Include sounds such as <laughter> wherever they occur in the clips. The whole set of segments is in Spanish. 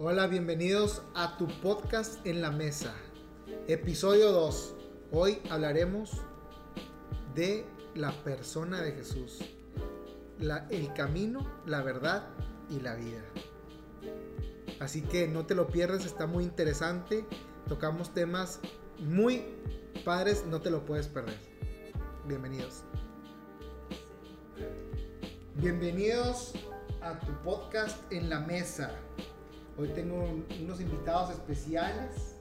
Hola, bienvenidos a tu podcast en la mesa. Episodio 2. Hoy hablaremos de la persona de Jesús. El camino, la verdad y la vida. Así que no te lo pierdas, está muy interesante. Tocamos temas muy padres, no te lo puedes perder. Bienvenidos. Bienvenidos a tu podcast en la mesa. Hoy tengo un- unos invitados especiales,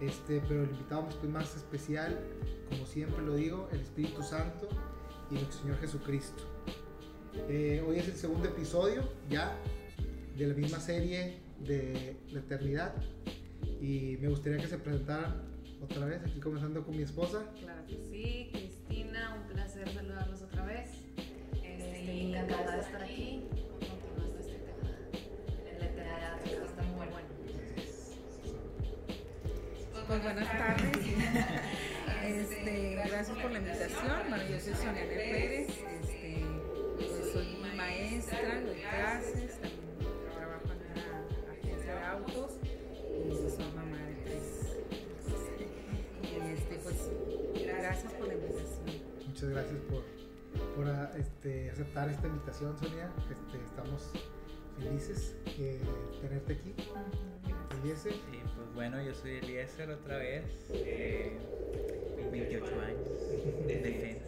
este, pero el invitado más especial, como siempre lo digo, el Espíritu Santo y el Señor Jesucristo. Eh, hoy es el segundo episodio ya de la misma serie de la eternidad y me gustaría que se presentaran otra vez, aquí comenzando con mi esposa. Claro que sí, Cristina, un placer saludarlos otra vez. Este, y encantada de estar aquí Pues buenas tardes. Este, gracias por la invitación. Bueno, yo soy Sonia. Pérez. Este, pues soy maestra, doy clases, también trabajo en una agencia de autos y soy mamá de tres. Y este, pues gracias por la invitación. Muchas gracias por, por ah, este, aceptar esta invitación, Sonia. Este, estamos felices de tenerte aquí. Eliezer. Sí, pues bueno, yo soy Eliezer otra vez, eh, 28 años de defensa.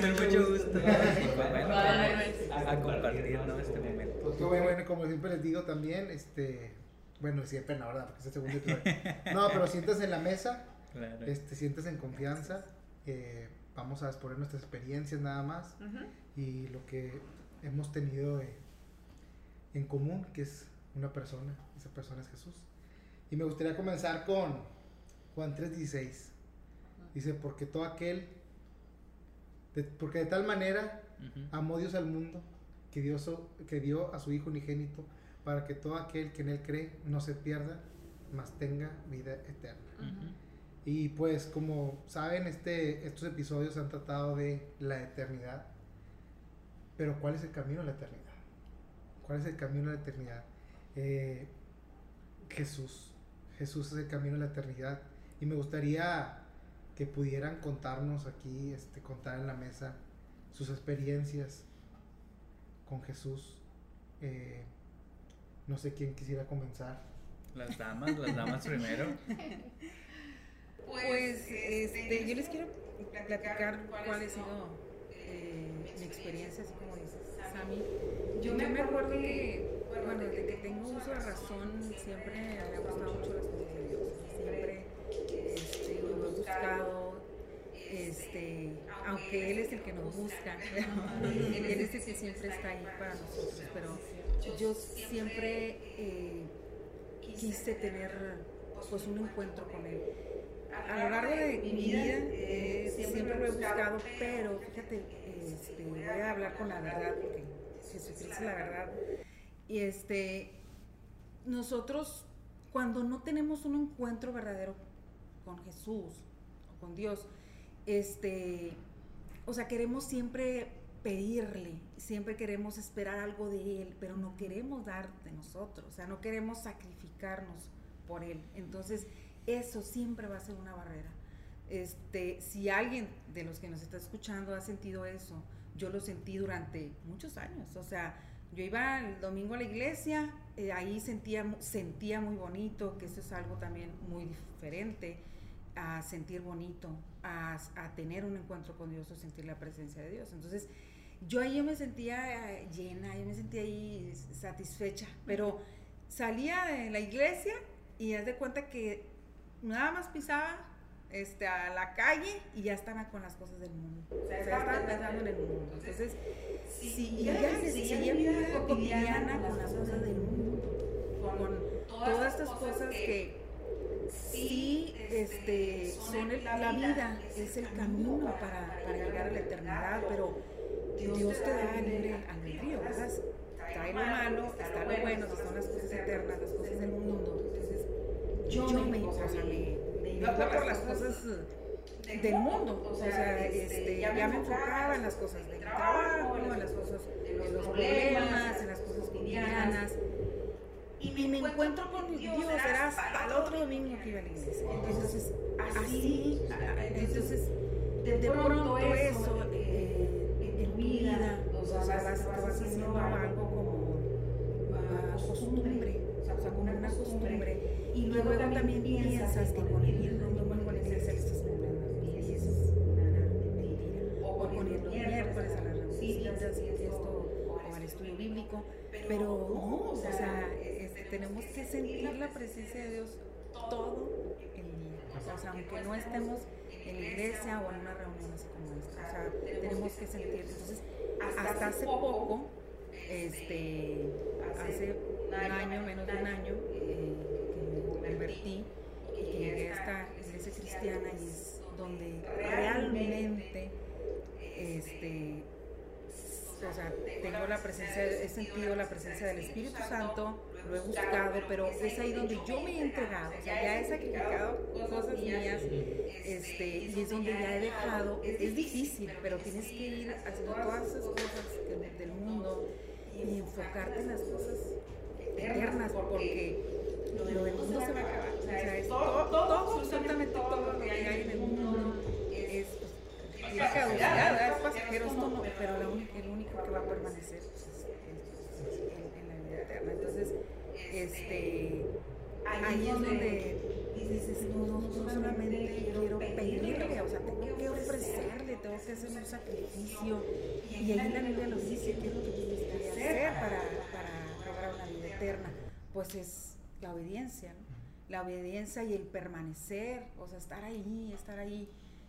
Con mucho gusto. Y pues bueno, a, compartir ¿no? este momento. Pues bueno, como siempre les digo también, este, bueno, siempre no, ¿verdad? Porque es el segundo. No, pero <laughs> siéntate en la mesa, Claro. este, en confianza. eh, vamos a exponer nuestras experiencias nada más y lo que hemos tenido eh, en común, que es una persona, esa persona es Jesús. Y me gustaría comenzar con Juan 3:16. Dice, porque todo aquel, de- porque de tal manera amó Dios al mundo que que dio a su Hijo unigénito para que todo aquel que en Él cree no se pierda, mas tenga vida eterna. Y pues como saben, este, estos episodios han tratado de la eternidad. Pero ¿cuál es el camino a la eternidad? ¿Cuál es el camino a la eternidad? Eh, Jesús. Jesús es el camino a la eternidad. Y me gustaría que pudieran contarnos aquí, este, contar en la mesa sus experiencias con Jesús. Eh, no sé quién quisiera comenzar. Las damas, las damas primero. <laughs> Pues este, yo les quiero platicar cuál ha sido eh, mi experiencia, así como dices, Sammy. Yo me acuerdo que, bueno, desde que tengo uso de razón, siempre me han gustado mucho las cosas de Dios. Siempre este, lo he buscado, este, aunque Él es el que nos busca, <laughs> <laughs> Él es el que siempre está ahí para nosotros, pero yo siempre eh, quise tener pues un encuentro con Él a lo largo de mi vida eh, siempre lo he buscado, pero fíjate, este, voy a hablar con la verdad, porque Jesucristo es la verdad. Y este, nosotros cuando no tenemos un encuentro verdadero con Jesús o con Dios, este, o sea, queremos siempre pedirle, siempre queremos esperar algo de Él, pero no queremos dar de nosotros, o sea, no queremos sacrificarnos por Él. Entonces, eso siempre va a ser una barrera. Este, si alguien de los que nos está escuchando ha sentido eso, yo lo sentí durante muchos años. O sea, yo iba el domingo a la iglesia, eh, ahí sentía, sentía muy bonito, que eso es algo también muy diferente a sentir bonito, a, a tener un encuentro con Dios o sentir la presencia de Dios. Entonces, yo ahí yo me sentía eh, llena, yo me sentía ahí satisfecha, pero salía de la iglesia y haz de cuenta que nada más pisaba este, a la calle y ya estaba con las cosas del mundo. O sea, estaba pensando en el mundo. Entonces, sí, y ya se seguía mi vida cotidiana con las cosas del mundo, con todas estas cosas que sí este, son el- la vida, es el camino para, para llegar a la eternidad, pero Dios te da libre albedrío, ¿verdad? Trae lo malo, está lo bueno, son las cosas eternas, las cosas del mundo. Entonces, yo me, o sea, me, me por las cosas del mundo. O sea, este, ya me enfocaba en las cosas del trabajo, en las cosas, en los problemas, en las cosas cotidianas. Y me encuentro con Dios, era hasta el otro domingo que iba a la iglesia. Entonces, así, entonces, de pronto eso, en vida, o sea, vas, vas haciendo algo como una costumbre, o sea, como una costumbre. Y luego también piensas que con el domingo en la iglesia le estás y eso es una mentira. O con el miércoles a las reuniones y esto, o al estudio bíblico, pero no, o sea, tenemos que sentir la presencia de Dios todo el día. O sea, aunque no estemos en la iglesia o en una reunión así o sea, tenemos que sentir. Entonces, hasta hace poco, este, hace un año, menos de un año, eh, que me convertí y que llegué a esta iglesia cristiana y es donde realmente, este, o sea, tengo la presencia, he sentido la presencia del Espíritu Santo, lo he buscado, pero es ahí donde yo me he entregado, ya he sacrificado cosas mías, este, y es donde ya he dejado, es difícil, pero tienes que ir haciendo todas esas cosas del, mundo y enfocarte en las cosas eternas, porque lo del mundo se va a acabar, o es todo, todo, absolutamente todo lo que hay en el mundo es pues, tiene caducidad, es pasajero pero el único que va a permanecer pues, es, es, es en, en la vida eterna. Entonces, este, ahí es donde dices, no, no, solamente quiero pedirle, o sea, tengo que ofrecerle, tengo que hacer un sacrificio. Y ahí la Biblia nos dice qué es lo que tienes que hacer para, para lograr una vida eterna. Pues es la obediencia, ¿no? la obediencia y el permanecer, o sea, estar ahí, estar ahí.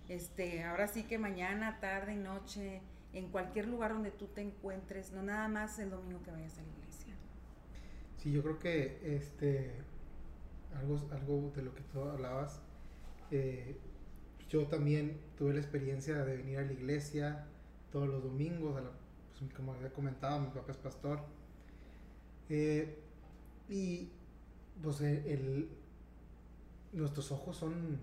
Este, ahora sí que mañana, tarde, noche, en cualquier lugar donde tú te encuentres, no nada más el domingo que vayas a la iglesia. Sí, yo creo que este algo, algo de lo que tú hablabas, eh, yo también tuve la experiencia de venir a la iglesia todos los domingos, a la, pues, como había comentado, mi papá es pastor. Eh, y pues el, nuestros ojos son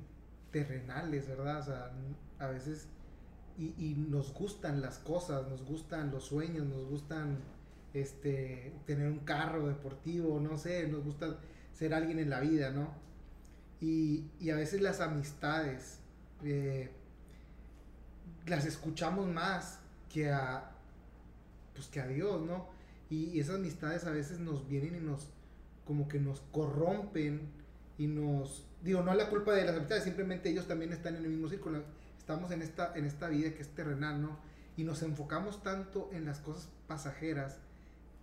terrenales, ¿verdad? O sea, a veces y, y, nos gustan las cosas, nos gustan los sueños, nos gustan este tener un carro deportivo, no sé, nos gusta ser alguien en la vida, ¿no? Y, y a veces las amistades eh, las escuchamos más que a pues que a Dios, ¿no? Y, esas amistades a veces nos vienen y nos como que nos corrompen y nos digo, no es la culpa de las amistades, simplemente ellos también están en el mismo círculo. Estamos en esta, en esta vida que es terrenal, ¿no? Y nos enfocamos tanto en las cosas pasajeras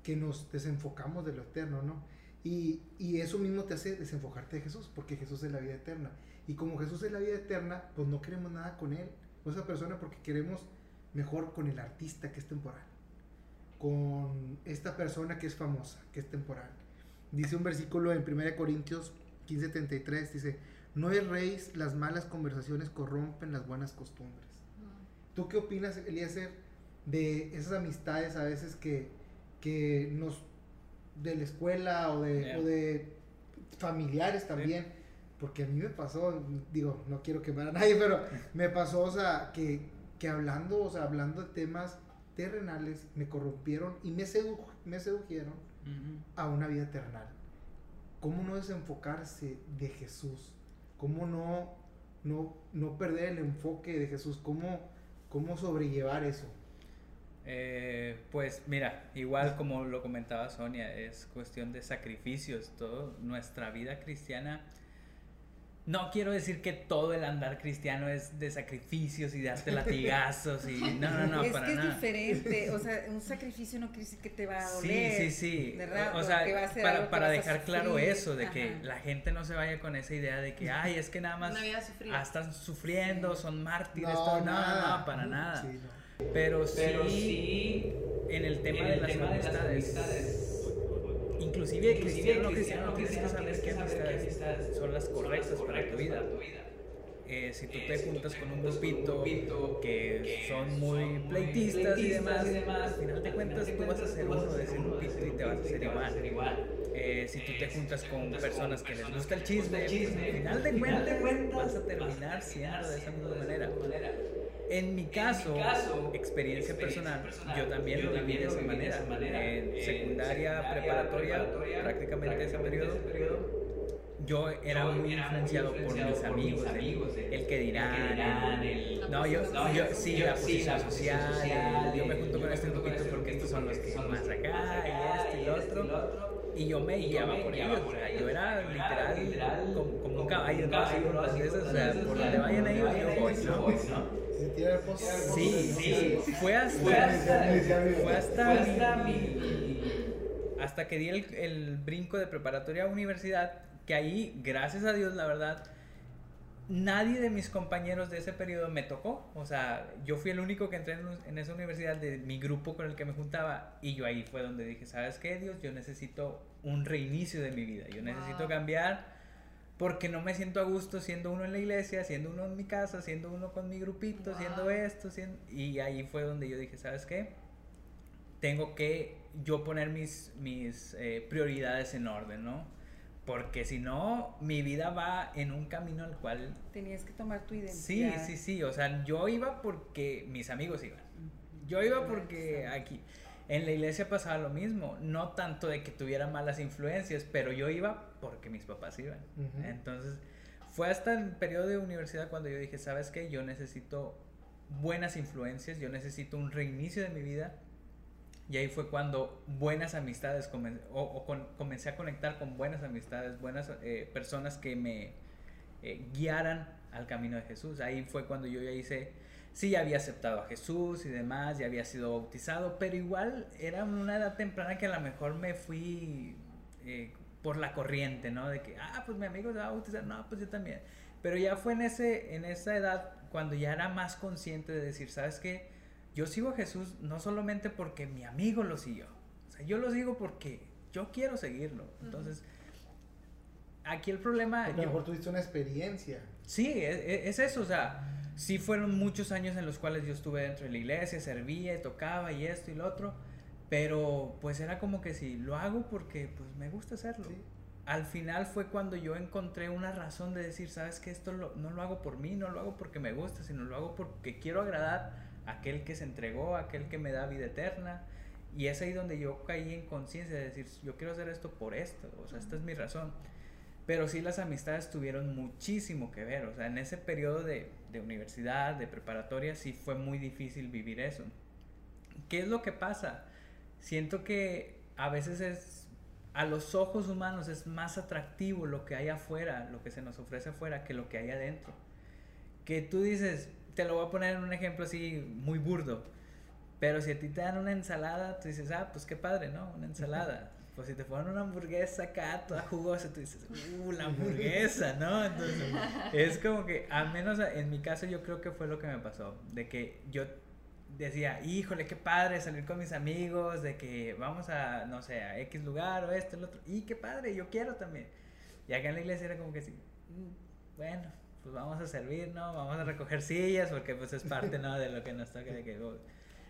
que nos desenfocamos de lo eterno, ¿no? Y, y eso mismo te hace desenfocarte de Jesús, porque Jesús es la vida eterna. Y como Jesús es la vida eterna, pues no queremos nada con Él, con esa persona, porque queremos mejor con el artista que es temporal, con esta persona que es famosa, que es temporal. Dice un versículo en 1 Corintios 15:33 dice, no erréis, las malas conversaciones corrompen las buenas costumbres. ¿Tú qué opinas, Eliezer, de esas amistades a veces que, que nos, de la escuela o de, Yeah. o de familiares también? Porque a mí me pasó, digo, no quiero quemar a nadie, pero <laughs> me pasó, o sea, que, que hablando, o sea, hablando de temas terrenales, me corrompieron y me, sedu me sedujeron a una vida terrenal. ¿Cómo no desenfocarse de Jesús? ¿Cómo no, no, no perder el enfoque de Jesús? ¿Cómo, cómo sobrellevar eso? Eh, pues mira, igual como lo comentaba Sonia, es cuestión de sacrificios, todo nuestra vida cristiana. No quiero decir que todo el andar cristiano es de sacrificios y darte latigazos y no, no, no, <laughs> es para que es nada. diferente, o sea, un sacrificio no quiere decir que te va a Sí, doler. sí, sí. ¿verdad? O, o O sea, que va a ser para, algo que para vas a dejar claro eso, de que la gente no se vaya con esa idea de que, <laughs> ay, es que nada más ah, están sufriendo, son mártires, todo. No, no, no, para nada. Sí, no. Pero sí, Pero sí, en el tema en de el las tema de las amistades, inclusive cristiano, cristiano, cristiano, tienes que saber qué amistades son las correctas para tu vida. Eh, si tú Eh, te juntas con un grupito que son muy pleitistas y demás, pleitistas y demás, al final de cuentas tú vas a ser uno de ese grupito y te vas a hacer igual. eh, si tú te juntas con personas que les gusta el chisme, pues, al final de cuentas vas a terminar siendo de esa misma manera. En mi caso, experiencia personal, yo también lo viví de esa manera. En secundaria, preparatoria, prácticamente ese periodo, yo era muy influenciado por mis amigos, el, que dirán, el, no, yo, yo sí, la posición social, yo me junto con este grupito porque estos son los que son más acá, y esto y lo otro. Y yo me guiaba por ellos, o sea, yo era literal como, un caballo, ¿no? Así, por donde vayan ellos, yo voy, ¿no? Sí, sí, fue hasta, fue hasta, hasta que di el, el brinco de preparatoria a universidad, que ahí, gracias a Dios, la verdad, nadie de mis compañeros de ese periodo me tocó. O sea, yo fui el único que entré en, esa universidad de mi grupo con el que me juntaba. Y yo ahí fue donde dije, ¿sabes qué, Dios? Yo necesito un reinicio de mi vida. Yo necesito cambiar porque no me siento a gusto siendo uno en la iglesia, siendo uno en mi casa, siendo uno con mi grupito, siendo esto, y ahí fue donde yo dije, ¿sabes qué? Tengo que yo poner mis, mis eh, prioridades en orden, ¿no? Porque si no, mi vida va en un camino al cual... Tenías que tomar tu identidad. Sí, sí, sí, o sea, yo iba porque mis amigos iban. Yo iba porque aquí en la iglesia pasaba lo mismo, no tanto de que tuviera malas influencias, pero yo iba porque mis papás iban. Entonces, fue hasta el periodo de universidad cuando yo dije, ¿sabes qué? Yo necesito buenas influencias, yo necesito un reinicio de mi vida. Y ahí fue cuando buenas amistades, o, comencé a conectar con buenas amistades, buenas eh, personas que me eh, guiaran al camino de Jesús. Ahí fue cuando yo ya hice sí ya había aceptado a Jesús y demás, ya había sido bautizado, pero igual era una edad temprana que a lo mejor me fui eh, por la corriente, ¿no? De que, ah, pues mi amigo se va a bautizar, no, pues yo también. Pero ya fue en, ese, en esa edad cuando ya era más consciente de decir, ¿sabes qué? Yo sigo a Jesús no solamente porque mi amigo lo siguió, o sea, yo lo sigo porque yo quiero seguirlo. Entonces, aquí el problema... Porque a lo mejor tuviste una experiencia. Sí, es, e, es eso, o sea sí fueron muchos años en los cuales yo estuve dentro de la iglesia, servía y tocaba y esto y lo otro, pero pues era como que sí, lo hago porque pues me gusta hacerlo. Al final fue cuando yo encontré una razón de decir, sabes que esto no lo hago por mí, no lo hago porque me gusta, sino lo hago porque quiero agradar a aquel que se entregó, a aquel que me da vida eterna. Y es ahí donde yo caí en conciencia de decir, yo quiero hacer esto por esto, o sea, esta es mi razón. Pero sí las amistades tuvieron muchísimo que ver, o sea, en ese periodo de, de universidad, de preparatoria, sí fue muy difícil vivir eso. ¿Qué es lo que pasa? Siento que a veces es, a los ojos humanos es más atractivo lo que hay afuera, lo que se nos ofrece afuera, que lo que hay adentro. Que tú dices, te lo voy a poner en un ejemplo así muy burdo, pero si a ti te dan una ensalada, tú dices, ah, pues qué padre, ¿no? Una ensalada. <laughs> Pues si te ponen una hamburguesa acá, toda jugosa, tú dices, uh, la hamburguesa, ¿no? Entonces, <laughs> es como que, al menos en mi caso, yo creo que fue lo que me pasó. De que yo decía, híjole, qué padre salir con mis amigos, de que vamos a, no sé, a X lugar o esto, el otro. Y qué padre, yo quiero también. Y acá en la iglesia era como que sí, mm, bueno, pues vamos a servir, ¿no? Vamos a recoger sillas porque pues es parte, ¿no? De lo que nos toca. De que,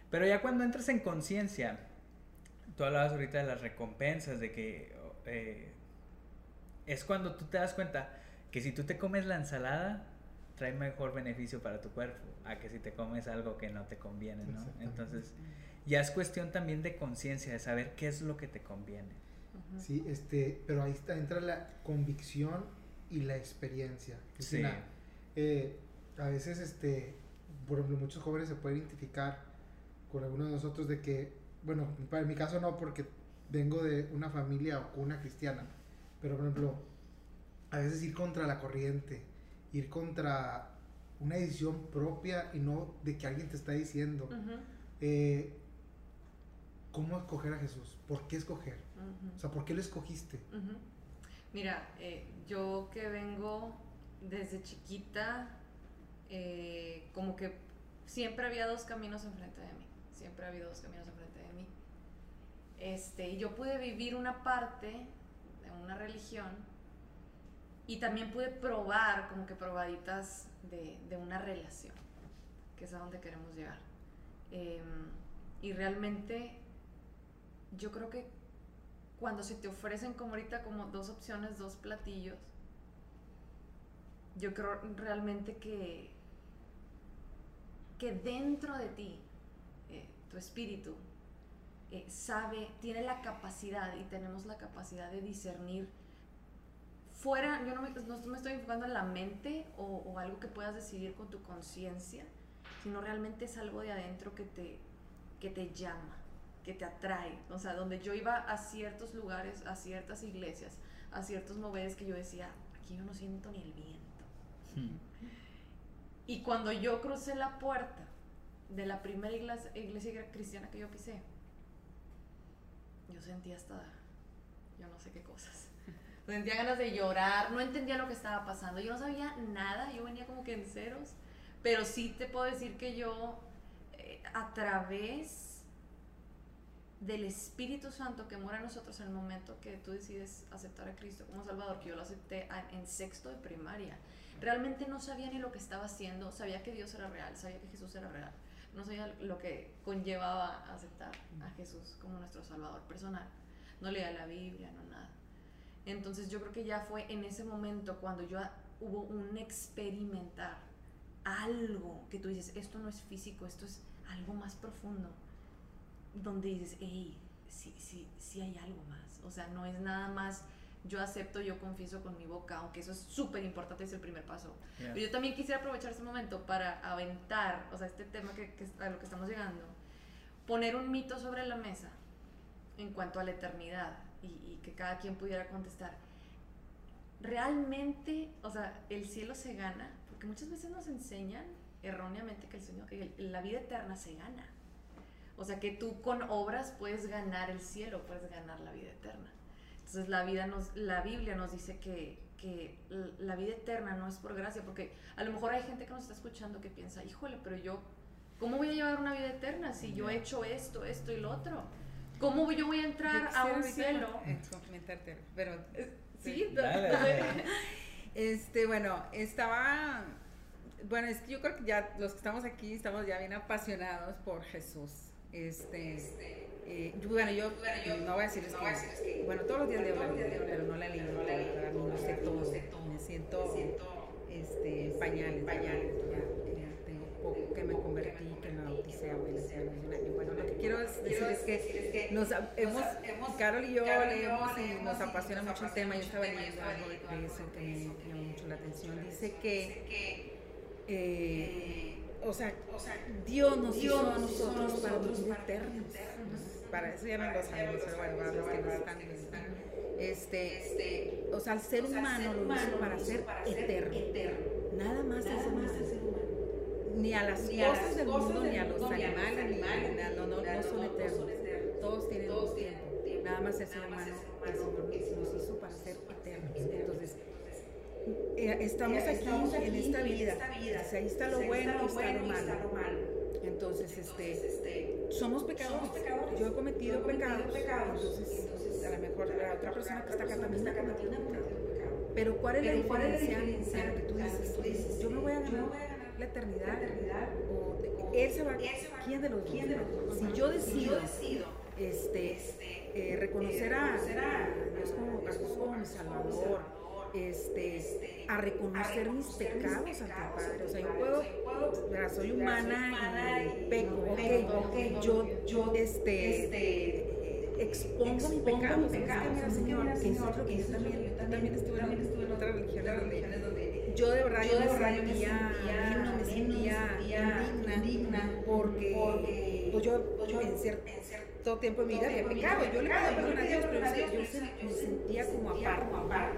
pero ya cuando entras en conciencia tú hablabas ahorita de las recompensas, de que eh, es cuando tú te das cuenta que si tú te comes la ensalada, trae mejor beneficio para tu cuerpo, a que si te comes algo que no te conviene, ¿no? Entonces, ya es cuestión también de conciencia, de saber qué es lo que te conviene. Sí, este, pero ahí está, entra la convicción y la experiencia. sí. Eh, a veces, este, por ejemplo, muchos jóvenes se pueden identificar con algunos de nosotros de que bueno, en mi caso no, porque vengo de una familia o cuna cristiana, pero por ejemplo, a veces ir contra la corriente, ir contra una decisión propia y no de que alguien te está diciendo. Eh, ¿Cómo escoger a Jesús? ¿Por qué escoger? O sea, ¿por qué lo escogiste? Mira, eh, yo que vengo desde chiquita, eh, como que siempre había dos caminos enfrente de mí. Siempre ha habido dos caminos enfrente este, yo pude vivir una parte de una religión y también pude probar, como que probaditas de, una relación, que es a donde queremos llegar. Em, y realmente yo creo que cuando se te ofrecen como ahorita como dos opciones, dos platillos, yo creo realmente que, que dentro de ti, eh, tu espíritu, eh, sabe, tiene la capacidad y tenemos la capacidad de discernir fuera, yo no me, no me estoy enfocando en la mente o, o algo que puedas decidir con tu conciencia, sino realmente es algo de adentro que te, que te llama, que te atrae. O sea, donde yo iba a ciertos lugares, a ciertas iglesias, a ciertos moveres que yo decía, aquí yo no siento ni el viento. Hmm. Y cuando yo crucé la puerta de la primera iglesia, iglesia cristiana que yo pisé, yo sentía hasta, yo no sé qué cosas. Sentía ganas de llorar, no entendía lo que estaba pasando, yo no sabía nada, yo venía como que en ceros, pero sí te puedo decir que yo, eh, a través del Espíritu Santo que mora en nosotros en el momento que tú decides aceptar a Cristo como Salvador, que yo lo acepté en sexto de primaria, realmente no sabía ni lo que estaba haciendo, sabía que Dios era real, sabía que Jesús era real, no sabía lo que conllevaba aceptar a Jesús como nuestro Salvador personal, no leía la Biblia, no nada. Entonces yo creo que ya fue en ese momento cuando yo hubo un experimentar algo que tú dices, esto no es físico, esto es algo más profundo, donde dices, hey, sí, sí, sí hay algo más. O sea, no es nada más yo acepto, yo confieso con mi boca, aunque eso es súper importante, es el primer paso. Pero yo también quisiera aprovechar este momento para aventar, o sea, este tema que, que a lo que estamos llegando, poner un mito sobre la mesa en cuanto a la eternidad y, y que cada quien pudiera contestar. Realmente, o sea, el cielo se gana, porque muchas veces nos enseñan erróneamente que el Señor, que la vida eterna se gana. O sea, que tú con obras puedes ganar el cielo, puedes ganar la vida eterna. Entonces la, vida nos, la Biblia nos dice que, que la vida eterna no es por gracia, porque a lo mejor hay gente que nos está escuchando que piensa, híjole, pero yo, ¿cómo voy a llevar una vida eterna si yo he hecho esto, esto y lo otro? ¿Cómo yo voy a entrar a un cielo? Complementarte, pero <laughs> Sí, Dale, dale. Este, bueno, estaba. Bueno, es que yo creo que ya los que estamos aquí estamos ya bien apasionados por Jesús. Este. eh, yo- bueno, yo, no voy a decirles que. Bueno, todos los días leo la Biblia, pero no la leído toda, para mí no sé todo. Me siento este, pañales ya, ya tengo poco que me convertí, que me bauticé un año. Bueno, lo que quiero decir es que nos hemos, Carol y yo leemos y nos apasiona mucho el tema. Yo estaba leyendo algo de eso que me llamó mucho la atención. Dice que, eh, o sea, Dios nos hizo a nosotros para vivir eternos. Para eso ya no lo sabemos, pero bueno, para los que no están este, o sea, al ser humano lo hizo para ser eterno. Nada más al ser humano. Ni a las cosas del mundo, ni a los animales, ni nada, no, no, no son eternos. Todos tienen un tiempo. Nada más el ser humano, Señor nos hizo para ser eternos. Entonces, eh, estamos aquí en esta vida. O sea, ahí está lo bueno y está lo malo. Entonces, este, somos pecadores. Yo he cometido pecados. Entonces, a lo mejor la otra persona que está acá también ha cometido pecados. Pero ¿cuál es la diferencia que tú dices? Yo me voy a ganar la eternidad. O él se va, ¿quién de los dos? Si yo decido este, eh, reconocer a Dios como, a Jesús como mi Salvador, este, a reconocer mis pecados ante el Padre. O sea, yo puedo, soy humana y peco, ok, yo, yo, este, expongo mi pecado. Señor, que es lo que yo también, yo también estuve en otra religión donde yo de me sentía, no me sentía indigna porque pues yo, yo en cierto tiempo de mi vida había pecado. Yo le perdón a Dios, pero yo, yo se- me sentía como aparte.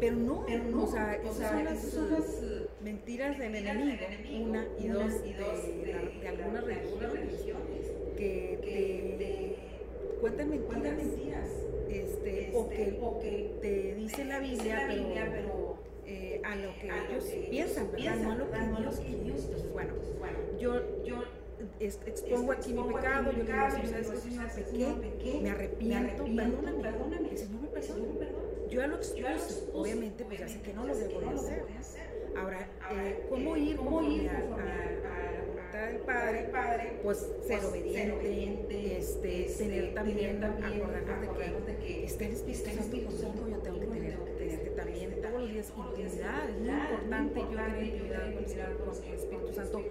Pero no, o sea, esas son las, mentiras del enemigo, una y dos, de, la- de algunas religiones que te cuentan mentiras, este, o, que, te dice la Biblia, pero a lo que ellos piensan, ¿verdad? No a lo que quiere. Entonces, bueno, yo, yo expongo aquí mi pecado, yo le digo, "Señor, ¿sabes qué, Señor? Pequé, me arrepiento, perdóname. El Señor me perdona. Yo ya lo expuse, obviamente, pues ya sé que no lo debo de hacer. Ahora, eh, ¿cómo ir, cómo ir a, del padre, pues ser obediente, este, tener también, acordarnos de que está el Espíritu Santo conmigo, yo tengo que este, también todos los días intimidad, es muy importante yo tener intimidad con el Espíritu Santo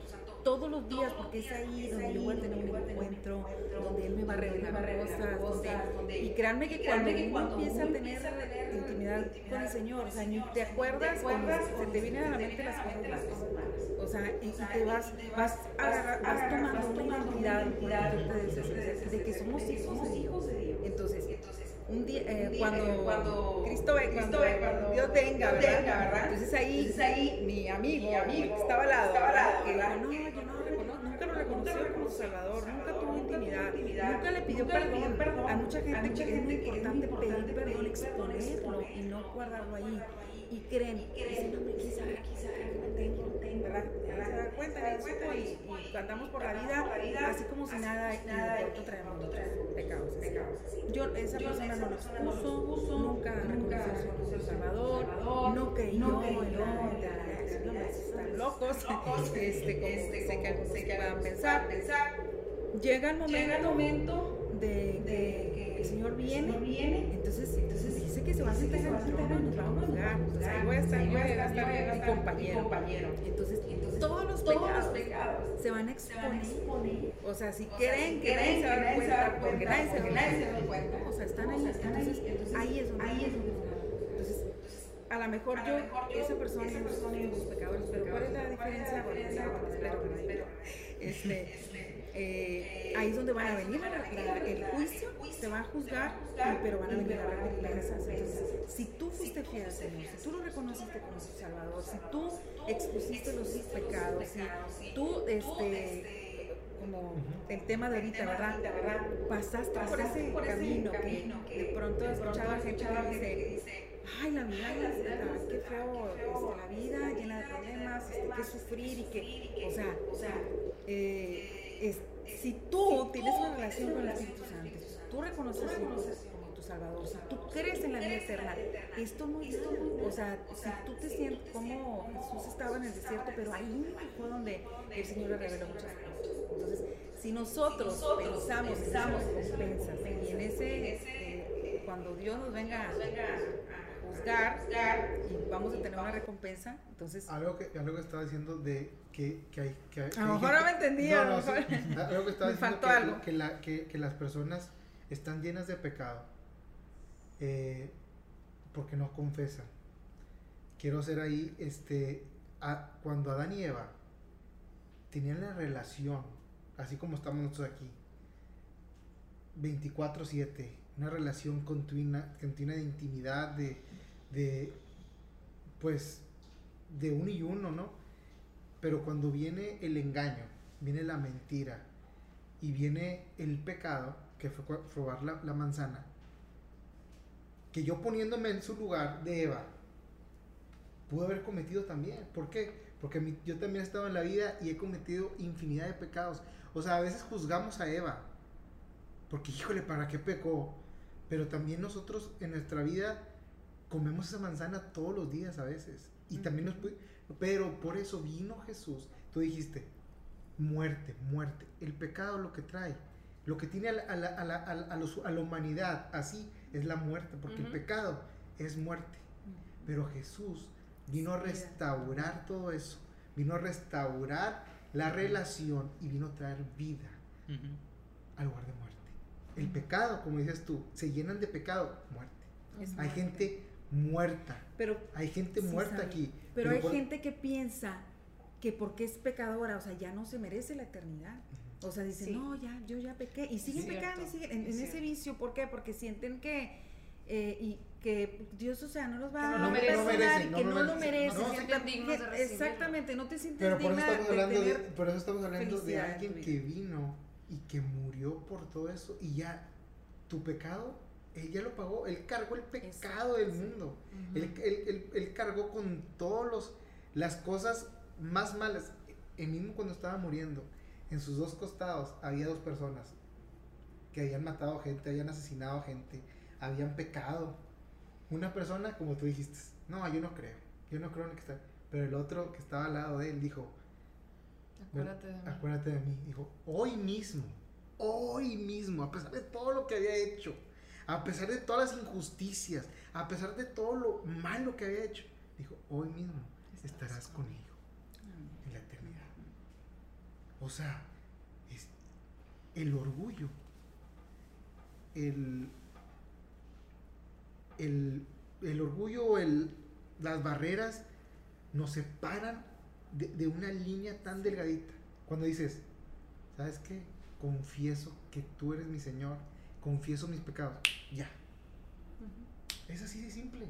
todos los días, porque es ahí donde yo voy a tener un encuentro, donde Él me va a revelar cosas. y créanme que cuando uno empieza a tener intimidad con el Señor, o sea, ni te acuerdas cuando se te vienen a la mente las cosas malas. O sea, y, te vas, vas, vas tomando una identidad de que somos hijos de Dios. Entonces, un día, eh, cuando, cuando, Cristo ve, cuando, cuando Dios venga, ¿verdad? Venga, ¿verdad? Entonces ahí, Entonces ahí mi amigo, mi amigo que estaba al lado, estaba al lado que dijo, no, yo no lo reconozco, nunca lo reconoció como Salvador, nunca tuvo intimidad, nunca le pidió perdón. Hay mucha gente que es muy importante pedir perdón, exponerlo y no guardarlo ahí. Y creen, dicen, no me quise ver, quise ver, no tengo, Se da cuenta de eso y, y andamos por la vida así como si nada y de pronto traemos pecados. Yo, esa persona no lo expuso, nunca reconoció Salvador, no creyó hombre, están locos, <laughs> este, como sé que algunos puedan pensar. Llega el momento de que el Señor viene, entonces, entonces dice que se va a sentar nos va a juzgar. Entonces ahí voy a estar, voy a estar mi compañero. Entonces, todos los pecados se van a exponer. O sea, si creen que nadie se va a cuenta, porque nadie se da cuenta. O sea, están ahí, entonces ahí es donde. A lo mejor yo, esa persona, esa persona y los pecadores, pero ¿cuál es la diferencia? Bueno, espero, espero. Este, eh, ahí es donde van a venir el juicio, se va a juzgar, pero van a venir las recompensas. si tú fuiste fiel al Señor, si tú lo reconociste como su Salvador, si tú expusiste los pecados, si tú, este, como el tema de ahorita, ¿verdad? Pasaste por ese camino que de pronto escuchaba gente que dice, ay, la vida, qué feo, este, la vida llena de problemas, este, qué sufrir y que, o sea, o sea, eh, si tú tienes una relación con el Espíritu Santo, tú reconoces a como tu Salvador, si tú crees en la vida eterna, esto no es, o sea, si tú te sientes como Jesús estaba en el desierto, pero ahí fue donde el Señor le reveló muchas cosas. Entonces, si nosotros, pensamos, pensamos recompensas y en ese, eh, cuando Dios nos venga a juzgar y vamos a tener una recompensa, entonces... Algo que, algo que estaba diciendo de que, que hay... Que, a lo mejor no me entendía. No, no, algo que <laughs> estaba me faltó que, algo. Que, la, que, que, las personas están llenas de pecado eh, porque no confesan. Quiero hacer ahí, este, a, cuando Adán y Eva tenían la relación, así como estamos nosotros aquí, 24/7, una relación continua, continua de intimidad, de, de, pues, de uno y uno, ¿no? Pero cuando viene el engaño, viene la mentira y viene el pecado, que fue probar la, la manzana, que yo poniéndome en su lugar de Eva, pude haber cometido también. ¿Por qué? Porque yo también he estado en la vida y he cometido infinidad de pecados. O sea, a veces juzgamos a Eva. Porque, híjole, ¿para qué pecó? Pero también nosotros en nuestra vida comemos esa manzana todos los días a veces. Y también nos Pero por eso vino Jesús. Tú dijiste, muerte, muerte. El pecado lo que trae, lo que tiene a la, a la, a la, a la humanidad así es la muerte, porque el pecado es muerte. Pero Jesús vino a restaurar todo eso. Vino a restaurar la relación y vino a traer vida al lugar de muerte. El pecado, como dices tú, se llenan de pecado, muerte. Hay gente muerta. Pero, hay gente muerta aquí. Pero, hay gente que piensa que porque es pecadora, o sea, ya no se merece la eternidad. O sea, dicen, no, ya, yo ya pequé. Y siguen pecando y siguen en, ese vicio. ¿Por qué? Porque sienten que, eh, y que Dios, o sea, no los va a perdonar y que no, lo merecen. exactamente, no te sientes Pero por eso estamos hablando, de, por eso estamos hablando de alguien que vino y que murió por todo eso y ya tu pecado él ya lo pagó, él cargó el pecado del mundo, él, cargó con todas las cosas más malas. El mismo cuando estaba muriendo, en sus dos costados había dos personas que habían matado gente, habían asesinado gente, habían pecado. Una persona, como tú dijiste, no, yo no creo, yo no creo en que está. Pero el otro que estaba al lado de él dijo, Acuérdate de mí. Acuérdate de mí. Dijo, hoy mismo, hoy mismo, a pesar de todo lo que había hecho, a pesar de todas las injusticias, a pesar de todo lo malo que había hecho, dijo, hoy mismo estarás conmigo en la eternidad. O sea, es el orgullo, el, el, el orgullo, el, las barreras nos separan de, de una línea tan delgadita. Cuando dices, ¿sabes qué? Confieso que tú eres mi Señor, confieso mis pecados, ya. Es así de simple.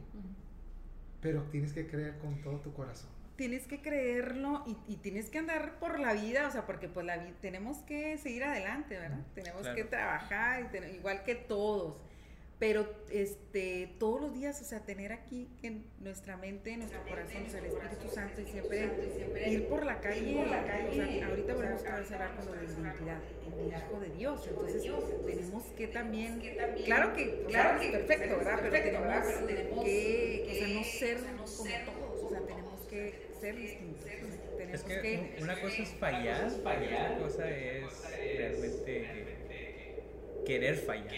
Pero tienes que creer con todo tu corazón. Tienes que creerlo y, y tienes que andar por la vida, o sea, porque pues la vida, tenemos que seguir adelante, ¿verdad? Tenemos Claro. que trabajar, y ten- igual que todos. Pero este, todos los días, o sea, tener aquí en nuestra mente, en nuestro corazón, o sea, el Espíritu Santo y siempre ir por la calle, o sea, ahorita volvemos otra vez a hablar con lo de identidad, el Hijo de Dios. Entonces, tenemos que también, claro que, claro que es perfecto, ¿verdad? Pero tenemos que, o sea, no ser como todos, o sea, tenemos que ser distintos. Tenemos Es que una cosa es fallar, y otra cosa es realmente querer fallar.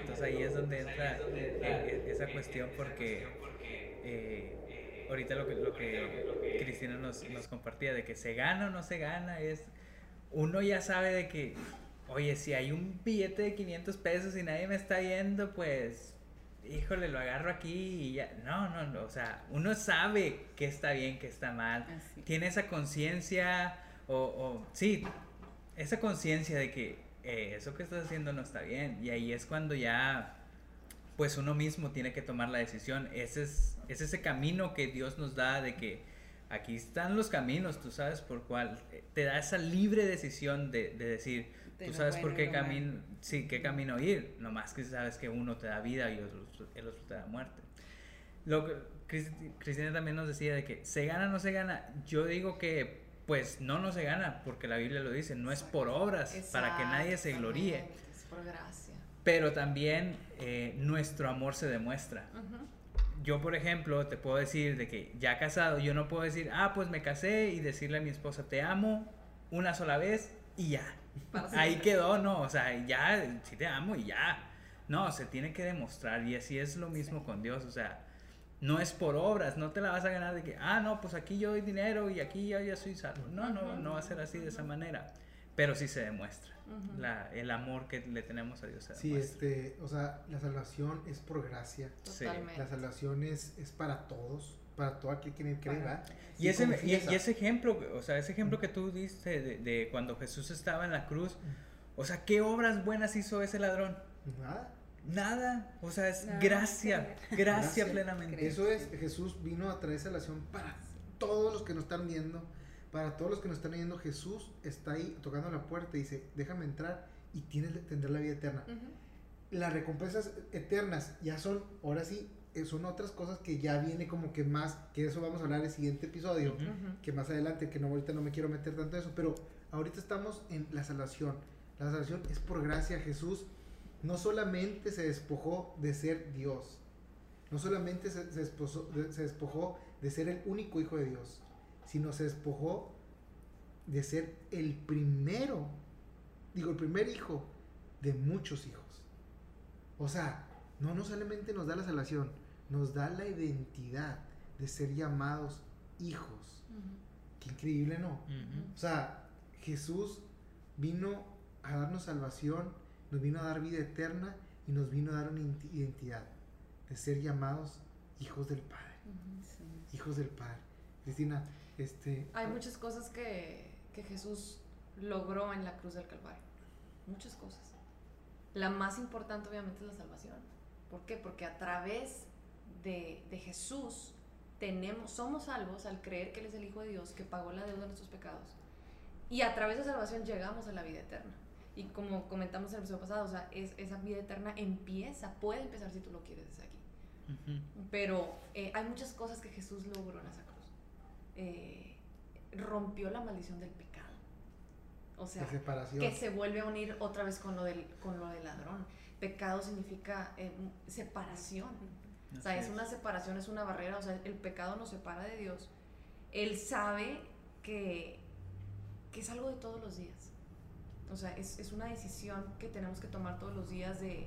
Entonces ahí es donde entra eh, eh, esa cuestión porque eh, ahorita lo que, lo que Cristina nos, nos compartía de que se gana o no se gana es uno ya sabe de que oye si hay un billete de 500 pesos y nadie me está viendo pues híjole lo agarro aquí y ya no no no o sea uno sabe que está bien que está mal Así. tiene esa conciencia o, o sí, esa conciencia de que eh, eso que estás haciendo no está bien y ahí es cuando ya pues uno mismo tiene que tomar la decisión. Ese es, es ese camino que Dios nos da de que aquí están los caminos, tú sabes por cuál. Te da esa libre decisión de, de decir, De tú sabes bueno por qué camino, sí, qué camino ir. Nomás que sabes que uno te da vida y el otro, el otro te da muerte. Lo que Cristi- Cristina también nos decía de que se gana o no se gana. Yo digo que pues no, no se gana porque la Biblia lo dice, no es por obras para que nadie se gloríe. Es por gracia. Pero también eh, nuestro amor se demuestra. Yo, por ejemplo, te puedo decir de que ya casado, yo no puedo decir, ah, pues me casé y decirle a mi esposa, te amo una sola vez y ya. <laughs> Ahí quedó, no, o sea, ya, sí te amo y ya. No, se tiene que demostrar y así es lo mismo con Dios, o sea, no es por obras, no te la vas a ganar de que, ah, no, pues aquí yo doy dinero y aquí yo ya soy salvo. No, no, no va a ser así de esa manera, pero sí se demuestra. La, el amor que le tenemos a Dios se Sí, demuestra. este, o sea, la salvación es por gracia. Sí. Totalmente. La salvación es, es para todos, para todo aquel que cree. Y ese, y, confiesa. y ese ejemplo, o sea, ese ejemplo que tú diste de, de cuando Jesús estaba en la cruz, o sea, ¿qué obras buenas hizo ese ladrón? Nada. Nada, o sea, es gracia, gracia Gracia. plenamente. Eso es, Jesús vino a traer salvación para todos los que nos están viendo, para todos los que nos están viendo. Jesús está ahí tocando la puerta y dice, déjame entrar y tienes, tendrás la vida eterna. Las recompensas eternas ya son, ahora sí, eh, son otras cosas que ya viene como que más, que eso vamos a hablar en el siguiente episodio, que más adelante, que no ahorita no me quiero meter tanto en eso, pero ahorita estamos en la salvación. La salvación es por gracia. Jesús no solamente se despojó de ser Dios, no solamente se, se esposó- de- se despojó de ser el único hijo de Dios, sino se despojó de ser el primero, digo, el primer hijo de muchos hijos. O sea, no, no solamente nos da la salvación, nos da la identidad de ser llamados hijos. Ujú. Qué increíble, ¿no? O sea, Jesús vino a darnos salvación, nos vino a dar vida eterna y nos vino a dar una identi- identidad de ser llamados hijos del Padre. Sí. Hijos del Padre. Cristina, este... Hay muchas cosas que, que Jesús logró en la cruz del Calvario. Muchas cosas. La más importante obviamente es la salvación. ¿Por qué? Porque a través de, de Jesús tenemos, somos salvos al creer que Él es el Hijo de Dios que pagó la deuda de nuestros pecados. Y a través de salvación llegamos a la vida eterna. Y como comentamos en el episodio pasado, o sea, es, esa vida eterna empieza, puede empezar si tú lo quieres desde aquí. Ujú. Pero eh, hay muchas cosas que Jesús logró en esa cruz. Eh, rompió la maldición del pecado. O sea, que se vuelve a unir otra vez con lo del, con lo del ladrón. Pecado significa eh, separación. O sea, es una separación, es una barrera. O sea, el pecado nos separa de Dios. Él sabe que, que es algo de todos los días. O sea, es, es una decisión que tenemos que tomar todos los días de,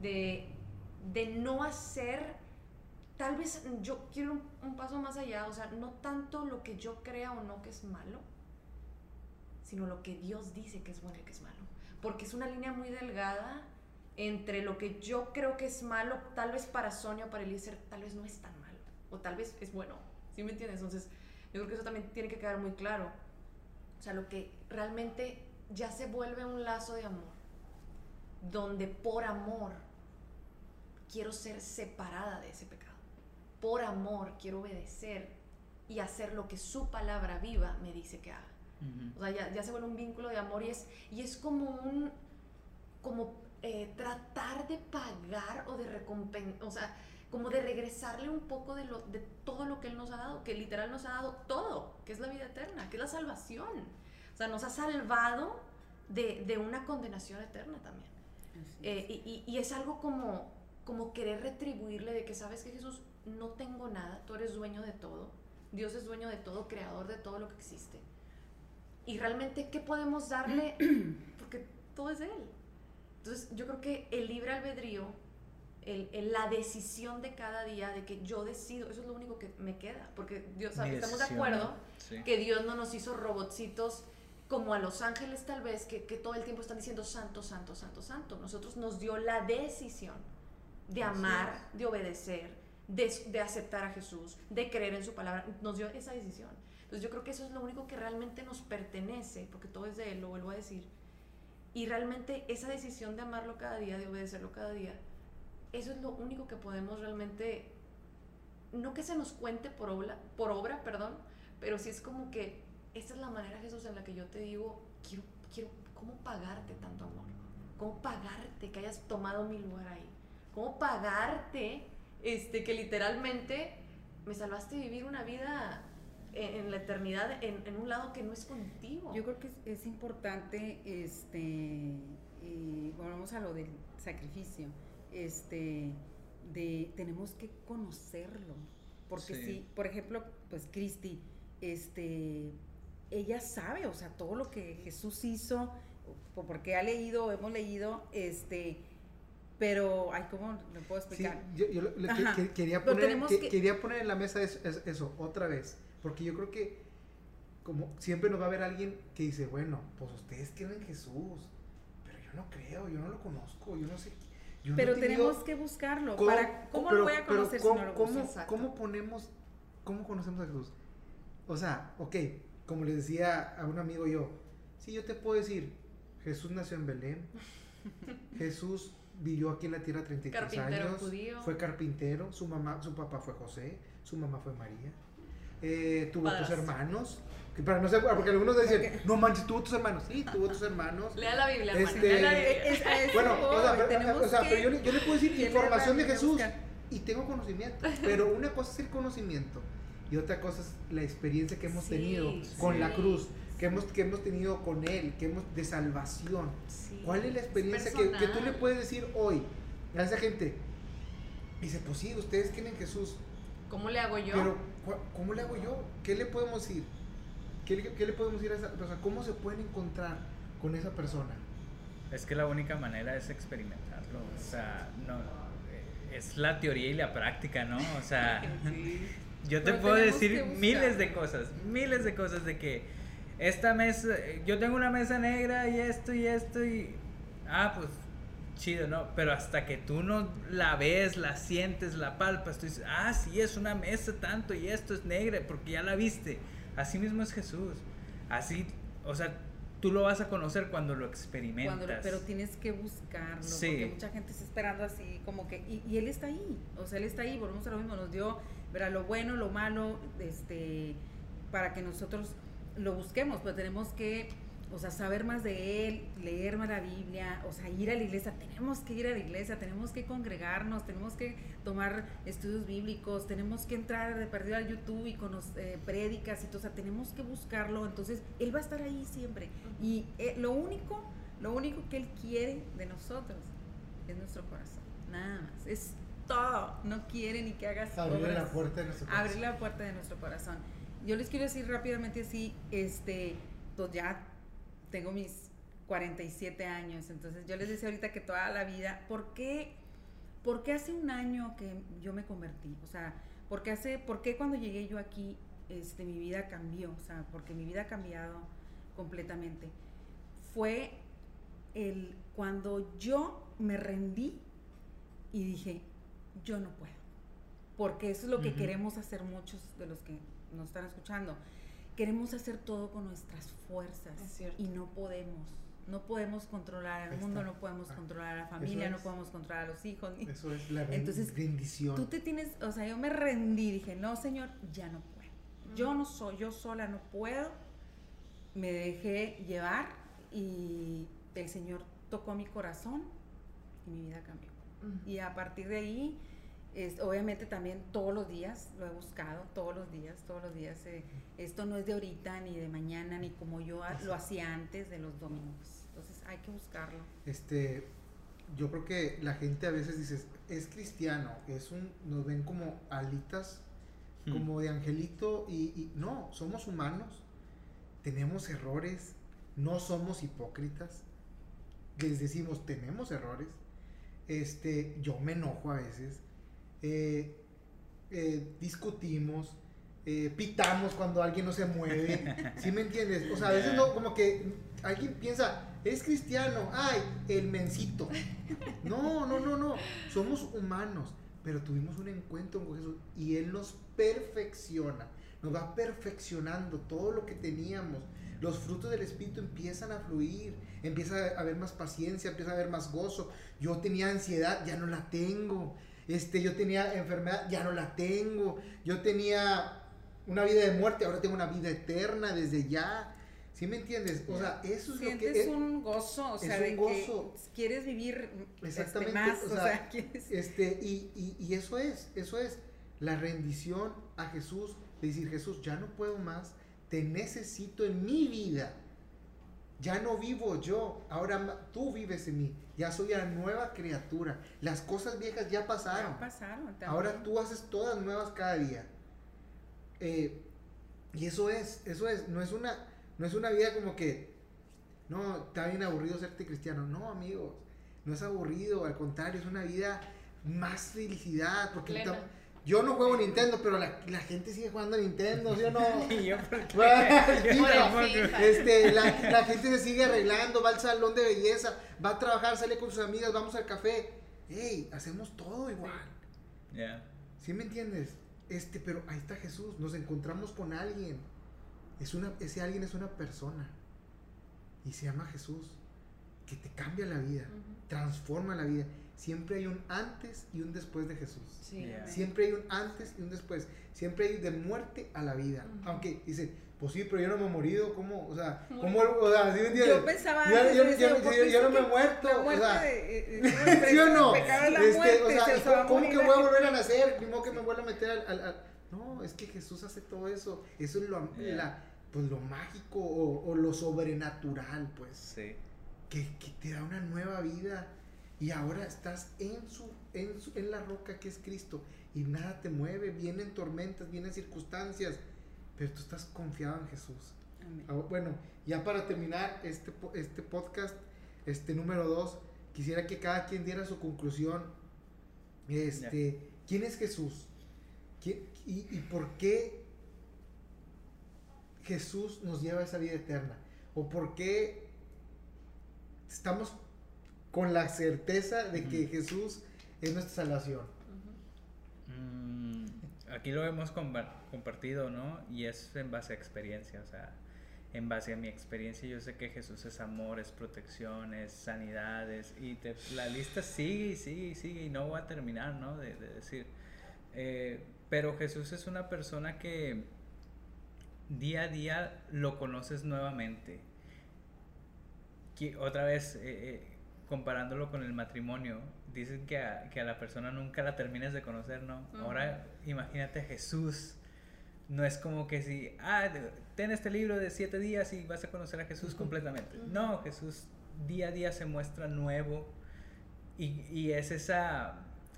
de, de no hacer, tal vez yo quiero un, un paso más allá, o sea, no tanto lo que yo crea o no que es malo, sino lo que Dios dice que es bueno y que es malo. Porque es una línea muy delgada entre lo que yo creo que es malo, tal vez para Sonia o para Eliezer, tal vez no es tan malo, o tal vez es bueno, ¿sí me entiendes? Entonces, yo creo que eso también tiene que quedar muy claro. O sea, lo que realmente ya se vuelve un lazo de amor, donde por amor quiero ser separada de ese pecado. Por amor quiero obedecer y hacer lo que su palabra viva me dice que haga. O sea, ya, ya se vuelve un vínculo de amor y es, y es como un, como eh, tratar de pagar o de recompensar, o sea, como de regresarle un poco de, lo, de todo lo que Él nos ha dado, que literal nos ha dado todo, que es la vida eterna, que es la salvación. O sea, nos ha salvado de, de una condenación eterna también. Eh, y, y- y es algo como, como querer retribuirle de que sabes que Jesús no tengo nada, tú eres dueño de todo, Dios es dueño de todo, creador de todo lo que existe. Y realmente, ¿qué podemos darle? <clears throat> Porque todo es de Él. Entonces, yo creo que el libre albedrío, el, el- la decisión de cada día, de que yo decido, eso es lo único que me queda. Porque Dios, Mi estamos de acuerdo Sí. que Dios no nos hizo robotcitos como a los ángeles tal vez, que, que todo el tiempo están diciendo santo, santo, santo, santo. Nosotros nos dio la decisión de amar, de obedecer, de, de aceptar a Jesús, de creer en su palabra. Nos dio esa decisión. Entonces yo creo que eso es lo único que realmente nos pertenece, porque todo es de Él, lo vuelvo a decir. Y realmente esa decisión de amarlo cada día, de obedecerlo cada día, eso es lo único que podemos realmente, no que se nos cuente por obra, por obra perdón, pero sí es como que esta es la manera, Jesús, en la que yo te digo, quiero, quiero, ¿cómo pagarte tanto amor? ¿Cómo pagarte que hayas tomado mi lugar ahí? ¿Cómo pagarte este, que literalmente me salvaste vivir una vida en, en la eternidad en, en un lado que no es contigo? Yo creo que es, es importante, este, y volvemos a lo del sacrificio, este, de tenemos que conocerlo, porque Sí. si, por ejemplo, pues Cristi, este, ella sabe, o sea, todo lo que Jesús hizo, porque ha leído, hemos leído, este, pero, ay, ¿cómo lo puedo Sí, explicar? yo, yo le- que- quería, Pero poner, tenemos que- que- quería poner en la mesa es- es- eso, otra vez, porque yo creo que como siempre nos va a haber alguien que dice, bueno, pues ustedes creen en Jesús, pero yo no creo, yo no lo conozco, yo no sé. yo Pero tenemos que buscarlo. ¿Cómo- para, ¿Cómo pero- lo voy a pero conocer ¿cómo, si no lo cómo- cómo ponemos, cómo conocemos a Jesús? O sea, ok, como le decía a un amigo yo, sí, yo te puedo decir, Jesús nació en Belén, <laughs> Jesús vivió aquí en la tierra 33 Carpintero años, judío. fue carpintero, su mamá, su papá fue José, su mamá fue María, eh, tuvo tus hermanos, que para no ser, porque algunos dicen, no manches, tuvo tus hermanos, sí, tuvo tus hermanos, Lea la Biblia, Este- lea la Biblia. <laughs> Es- bueno, o sea, voy, pero, tenemos o sea, que- pero yo, le- yo le puedo decir información de Jesús buscar. y tengo conocimiento, pero una cosa es el conocimiento y otra cosa es la experiencia que hemos Sí, tenido con la cruz, que hemos, que hemos tenido con Él, que hemos de salvación. Sí, ¿Cuál es la experiencia que, que tú le puedes decir hoy a esa gente? Dice, pues sí, ustedes creen en Jesús, ¿Cómo le hago yo? pero ¿cu- ¿cómo le hago yo? ¿Qué le podemos decir? ¿Qué le, qué le podemos decir a esa persona? ¿Cómo se pueden encontrar con esa persona? Es que la única manera es experimentarlo. O sea, no. eh, Es la teoría y la práctica, ¿no? O sea, <laughs> Sí. Yo te Pero puedo decir miles de cosas, miles de cosas de que esta mesa, yo tengo una mesa negra y esto y esto y. Ah, pues chido, ¿no? Pero hasta que tú no la ves, la sientes, la palpas, tú dices, ah, sí, es una mesa tanto y esto es negra, porque ya la viste. Así mismo es Jesús. Así, o sea, tú lo vas a conocer cuando lo experimentas. Cuando, pero tienes que buscarlo, Sí. porque mucha gente está esperando así, como que, y, y él está ahí, o sea, él está ahí, volvemos a lo mismo, nos dio, verá, lo bueno, lo malo, este, para que nosotros lo busquemos, pero tenemos que, o sea, saber más de él, leer más la Biblia, o sea, ir a la iglesia, tenemos que ir a la iglesia, tenemos que congregarnos, tenemos que tomar estudios bíblicos, tenemos que entrar de perdido al YouTube y con los eh, prédicas y todo, o sea, tenemos que buscarlo, entonces él va a estar ahí siempre. Y eh, lo único, lo único que él quiere de nosotros es nuestro corazón, nada más, es todo, no quiere ni que hagas Abrir la puerta de nuestro abrir corazón. la puerta de nuestro corazón. Yo les quiero decir rápidamente así, este, pues ya tengo mis 47 años, entonces yo les decía ahorita que toda la vida, ¿por qué, por qué hace un año que yo me convertí? O sea, ¿por qué, hace, ¿por qué cuando llegué yo aquí este, mi vida cambió? O sea, porque mi vida ha cambiado completamente. Fue el cuando yo me rendí y dije, yo no puedo. Porque eso es lo que queremos hacer muchos de los que nos están escuchando. Queremos hacer todo con nuestras fuerzas y no podemos. No podemos controlar al mundo, no podemos Ah, controlar a la familia, no podemos controlar a los hijos. ni- Eso es la Entonces, rendición. Tú te tienes, o sea, yo me rendí, dije, no, señor, ya no puedo. Yo no soy, yo sola no puedo. Me dejé llevar y el Señor tocó mi corazón y mi vida cambió. Y a partir de ahí, es, obviamente también todos los días lo he buscado, todos los días, todos los días. eh, esto no es de ahorita, ni de mañana, ni como yo lo hacía antes de los domingos. Entonces hay que buscarlo. Este, yo creo que la gente a veces dice, es cristiano, es un, nos ven como alitas, Hmm. como de angelito y, y no, somos humanos, tenemos errores, no somos hipócritas, les decimos, tenemos errores, este, yo me enojo a veces, eh, eh, discutimos, eh, pitamos cuando alguien no se mueve, <laughs> ¿sí me entiendes? O sea, a veces no, como que alguien piensa, es cristiano, ay, el mencito. No, no, no, no, somos humanos, pero tuvimos un encuentro con Jesús y Él nos perfecciona, nos va perfeccionando todo lo que teníamos. Los frutos del Espíritu empiezan a fluir, empieza a haber más paciencia, empieza a haber más gozo. Yo tenía ansiedad, ya no la tengo. Este, yo tenía enfermedad, ya no la tengo. Yo tenía una vida de muerte, ahora tengo una vida eterna desde ya. ¿Sí me entiendes? O sea, eso es lo Sientes que... un gozo, o es sea, un de gozo. que quieres vivir este, Exactamente, más, o o sea, sea, quieres... Este, y, y, y eso es, eso es la rendición a Jesús, de decir, Jesús, ya no puedo más, te necesito en mi vida. Ya no vivo yo, ahora tú vives en mí. Ya soy una nueva criatura. Las cosas viejas ya pasaron. Ya pasaron. también. Ahora tú haces todas nuevas cada día. Eh, y eso es, eso es, no es una, no es una vida como que, no, está bien aburrido serte cristiano. No, amigos, no es aburrido, al contrario, es una vida más felicidad. Porque yo no juego Nintendo, pero la, la gente sigue jugando a Nintendo, ¿sí o no? <laughs> ¿Y yo por qué? Bueno. <laughs> FIFA. Este, la, la gente se sigue arreglando, va al salón de belleza, va a trabajar, sale con sus amigas, vamos al café. Ey, hacemos todo igual. Ya. ¿Sí me entiendes? Este, pero ahí está Jesús, nos encontramos con alguien. Es una, ese alguien es una persona. Y se llama Jesús. Que te cambia la vida, Ujú. transforma la vida. Siempre hay un antes y un después de Jesús. Sí, Yeah. Siempre hay un antes y un después. Siempre hay de muerte a la vida. Ujú. Aunque dice, pues sí, pero yo no me he morido. ¿Cómo? O sea, ¿cómo? O sea, ¿sí me entiendes? Yo pensaba Yo- antes, yo- yo yo- ¿por yo- qué yo no me he muerto, La o sea, de, eh, eh, <laughs> ¿Sí o no? Este, muerte, o sea, se- ¿y se va a ¿cómo morir que voy a volver a <laughs> nacer? Ni modo que me vuelva a meter al, al- al- No, es que Jesús hace todo eso. Eso es lo, Yeah. la- pues, lo mágico o, o lo sobrenatural, pues. Sí. Que, que te da una nueva vida. Y ahora estás en, su, en, su- en la roca que es Cristo. Y nada te mueve. Vienen tormentas, vienen circunstancias. Pero tú estás confiado en Jesús. Amén. Ah, Bueno, ya para terminar este, este podcast, este número 2, quisiera que cada quien diera su conclusión. Este, ¿quién es Jesús? ¿Quién- y, y por qué Jesús nos lleva a esa vida eterna? ¿O por qué estamos con la certeza de que. Jesús es nuestra salvación? Mm, aquí lo hemos compa- compartido, ¿no? Y es en base a experiencia, o sea, en base a mi experiencia yo sé que Jesús es amor, es protección, es sanidad, es- y te- la lista sigue y sigue y sigue y no va a terminar, ¿no? De, de decir. Eh, pero Jesús es una persona que día a día lo conoces nuevamente. Que- otra vez, eh, eh, comparándolo con el matrimonio, dicen que a, que a la persona nunca la terminas de conocer, ¿no? Ahora imagínate a Jesús. No es como que si, ah, ten este libro de siete días y vas a conocer a Jesús completamente. No, Jesús día a día se muestra nuevo y, y es esa,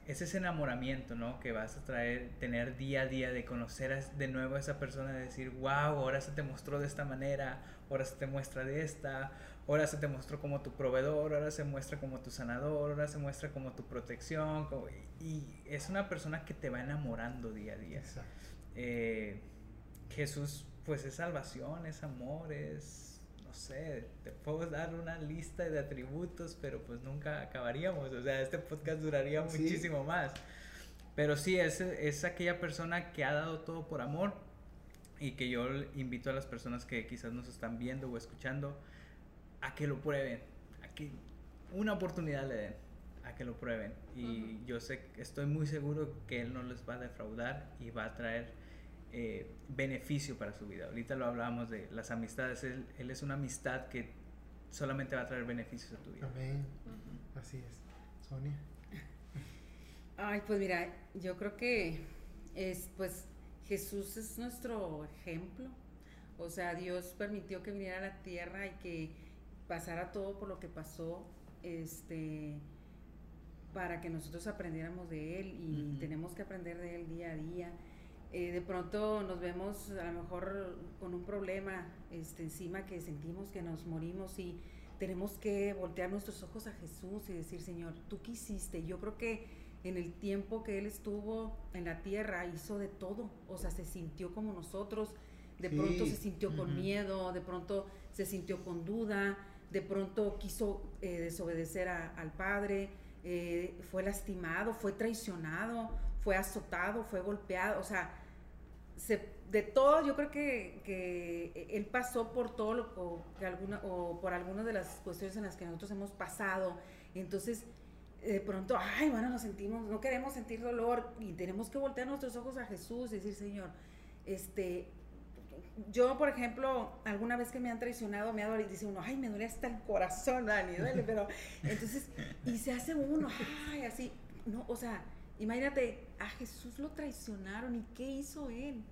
es ese enamoramiento, ¿no? Que vas a traer, tener día a día de conocer a- de nuevo a esa persona, de decir, wow, ahora se te mostró de esta manera, ahora se te muestra de esta, ahora se te mostró como tu proveedor, ahora se muestra como tu sanador, ahora se muestra como tu protección, como- y es una persona que te va enamorando día a día. Eh, Jesús, pues es salvación, es amor, es, no sé, te puedo dar una lista de atributos, pero pues nunca acabaríamos, o sea, este podcast duraría Sí. muchísimo más. Pero sí, es, es aquella persona que ha dado todo por amor y que yo invito a las personas que quizás nos están viendo o escuchando a que lo prueben, a que una oportunidad le den, a que lo prueben. Y yo sé, estoy muy seguro que Él no les va a defraudar y va a traer eh, beneficio para su vida. Ahorita lo hablábamos de las amistades, él, él es una amistad que solamente va a traer beneficios a tu vida. Amén. Así es. Sonia. Ay, pues mira, yo creo que es, pues, Jesús es nuestro ejemplo. O sea, Dios permitió que viniera a la tierra y que pasara todo por lo que pasó, este, para que nosotros aprendiéramos de Él y tenemos que aprender de Él día a día. Eh, de pronto nos vemos a lo mejor con un problema este, encima que sentimos que nos morimos y tenemos que voltear nuestros ojos a Jesús y decir, Señor, ¿tú qué hiciste? Yo creo que en el tiempo que Él estuvo en la tierra hizo de todo, o sea, se sintió como nosotros, de Sí. pronto se sintió con miedo, de pronto se sintió con duda, de pronto quiso eh, desobedecer a- al Padre, eh, fue lastimado, fue traicionado, fue azotado, fue golpeado, o sea, se- de todo, yo creo que, que él pasó por todo lo o, que alguna, o por algunas de las cuestiones en las que nosotros hemos pasado. Entonces, de pronto, ay, bueno, nos sentimos, no queremos sentir dolor y tenemos que voltear nuestros ojos a Jesús y decir, Señor, este, yo, por ejemplo, alguna vez que me han traicionado, me ha dolido, dice uno, ay, me duele hasta el corazón, Dani, duele, pero entonces, y se hace uno, ay, así, no, o sea, imagínate, a Jesús lo traicionaron y ¿qué hizo él?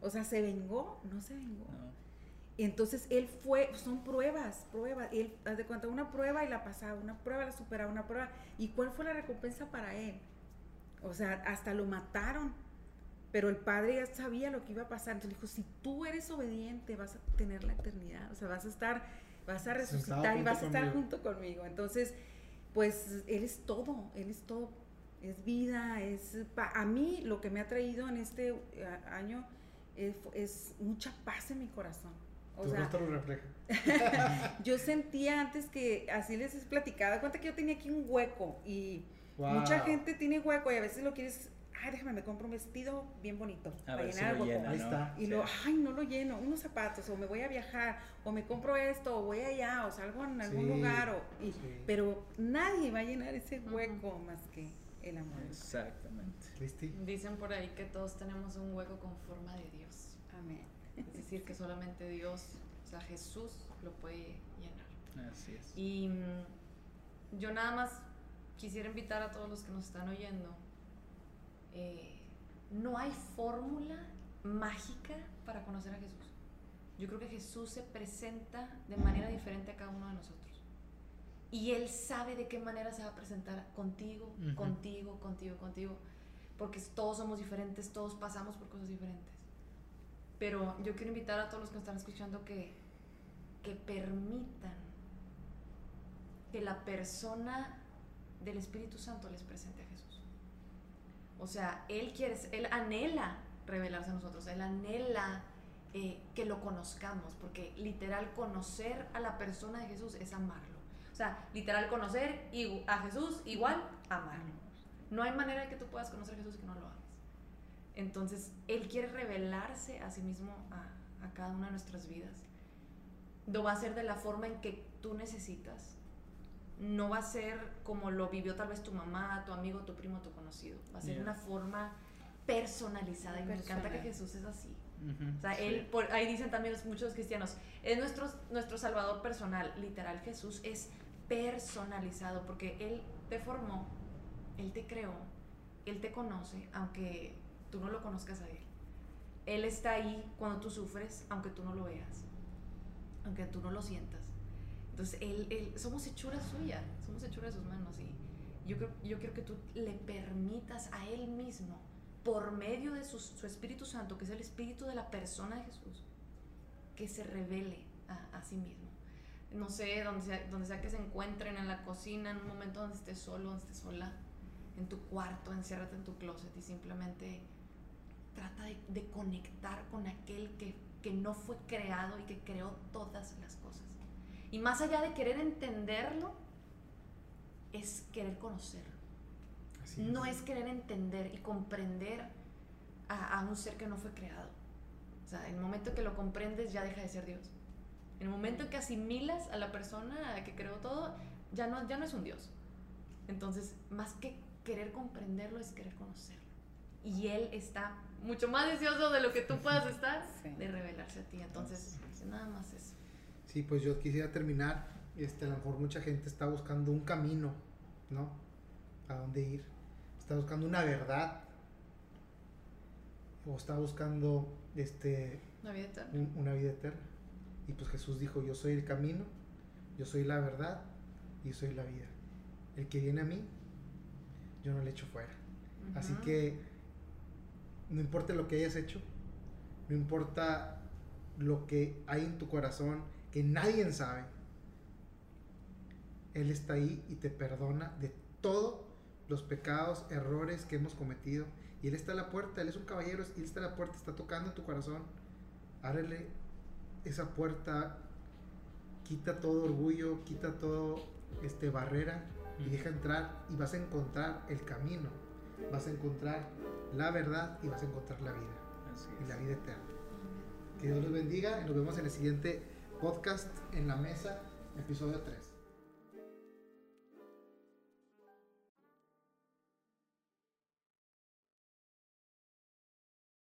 O sea, ¿se vengó? No se vengó. ¿no? Y entonces él fue, son pruebas, pruebas. Él, haz de cuenta, una prueba y la pasaba, una prueba la superaba, una prueba. ¿Y cuál fue la recompensa para él? O sea, hasta lo mataron. Pero el padre ya sabía lo que iba a pasar. Entonces dijo, si tú eres obediente, vas a tener la eternidad. O sea, vas a estar, vas a resucitar y vas a estar conmigo. junto conmigo. Entonces, pues él es todo, él es todo. Es vida, es... a mí lo que me ha traído en este eh, año es, es mucha paz en mi corazón. O tu sea, lo refleja. <laughs> yo sentía antes que, así les he platicado, cuenta que yo tenía aquí un hueco y Wow. mucha gente tiene hueco y a veces lo quieres, ay, déjame, me compro un vestido bien bonito A para ver si llenar lo el hueco. llena, Ahí está. Y Sí. lo, ay, no lo lleno, unos zapatos, o me voy a viajar, o me compro esto, o voy allá, o salgo en algún Sí, lugar, o, y- sí. pero nadie va a llenar ese hueco más que el amor. Exactamente. Cristi. Dicen por ahí que todos tenemos un hueco con forma de Dios. Amén. Es decir, que solamente Dios, o sea, Jesús lo puede llenar. Así es. Y mm, yo nada más quisiera invitar a todos los que nos están oyendo. Eh, no hay fórmula mágica para conocer a Jesús. Yo creo que Jesús se presenta de manera diferente a cada uno de nosotros. Y Él sabe de qué manera se va a presentar contigo, contigo, contigo, contigo. Porque todos somos diferentes, todos pasamos por cosas diferentes. Pero yo quiero invitar a todos los que nos están escuchando que, que permitan que la persona del Espíritu Santo les presente. O sea, Él quiere, Él anhela revelarse a nosotros, Él anhela eh, que lo conozcamos, porque literal conocer a la persona de Jesús es amarlo. O sea, literal conocer a Jesús igual amarlo. No hay manera de que tú puedas conocer a Jesús y que no lo ames. Entonces, Él quiere revelarse a sí mismo a, a cada una de nuestras vidas. Lo va a hacer de la forma en que tú necesitas. No va a ser como lo vivió tal vez tu mamá, tu amigo, tu primo, tu conocido. Va a ser Yeah. una forma personalizada. Y me encanta que. Jesús es así. Ujú, O sea, sí. él, por, ahí dicen también los- muchos cristianos, es nuestro, nuestro salvador personal. Literal, Jesús es personalizado porque Él te formó, Él te creó, Él te conoce, aunque tú no lo conozcas a Él. Él está ahí cuando tú sufres, aunque tú no lo veas, aunque tú no lo sientas. Entonces, él, él- somos hechuras suyas, somos hechuras de sus manos y, Yo, creo, yo quiero que tú le permitas a Él mismo, por medio de su, su Espíritu Santo, que es el Espíritu de la persona de Jesús, que se revele a, sí mismo. No sé, donde sea, donde sea que se encuentren, en la cocina, en un momento donde estés solo, donde estés sola, en tu cuarto, enciérrate en tu closet y simplemente trata de, de conectar con aquel que, que no fue creado y que creó todas las cosas. Y más allá de querer entenderlo, es querer conocerlo. Así No es querer entender y comprender a, a un ser que no fue creado. O sea, en el momento que lo comprendes ya deja de ser Dios. En el momento en que asimilas a la persona que creó todo, ya no, ya no es un Dios. Entonces, más que querer comprenderlo, es querer conocerlo. Y Él está mucho más deseoso de lo que tú puedas <laughs> estar, Sí. de revelarse a ti. Entonces, nada más eso. Sí, pues yo quisiera terminar. Este, a lo mejor mucha gente está buscando un camino, ¿no? A dónde ir. Está buscando una verdad. O está buscando este, La vida eterna. un- una vida eterna. Y pues Jesús dijo, yo soy el camino, yo soy la verdad y soy la vida. El que viene a mí, yo no le echo fuera. Así que no importa lo que hayas hecho, no importa lo que hay en tu corazón, que nadie sabe, Él está ahí y te perdona de todos los pecados, errores que hemos cometido. Y Él está a la puerta, Él es un caballero, Él está a la puerta, está tocando tu corazón. Ábrele esa puerta, quita todo orgullo, quita todo este barrera y deja entrar y vas a encontrar el camino, vas a encontrar la verdad y vas a encontrar la vida y la vida eterna. Que Dios los bendiga y nos vemos en el siguiente podcast en la mesa, episodio 3.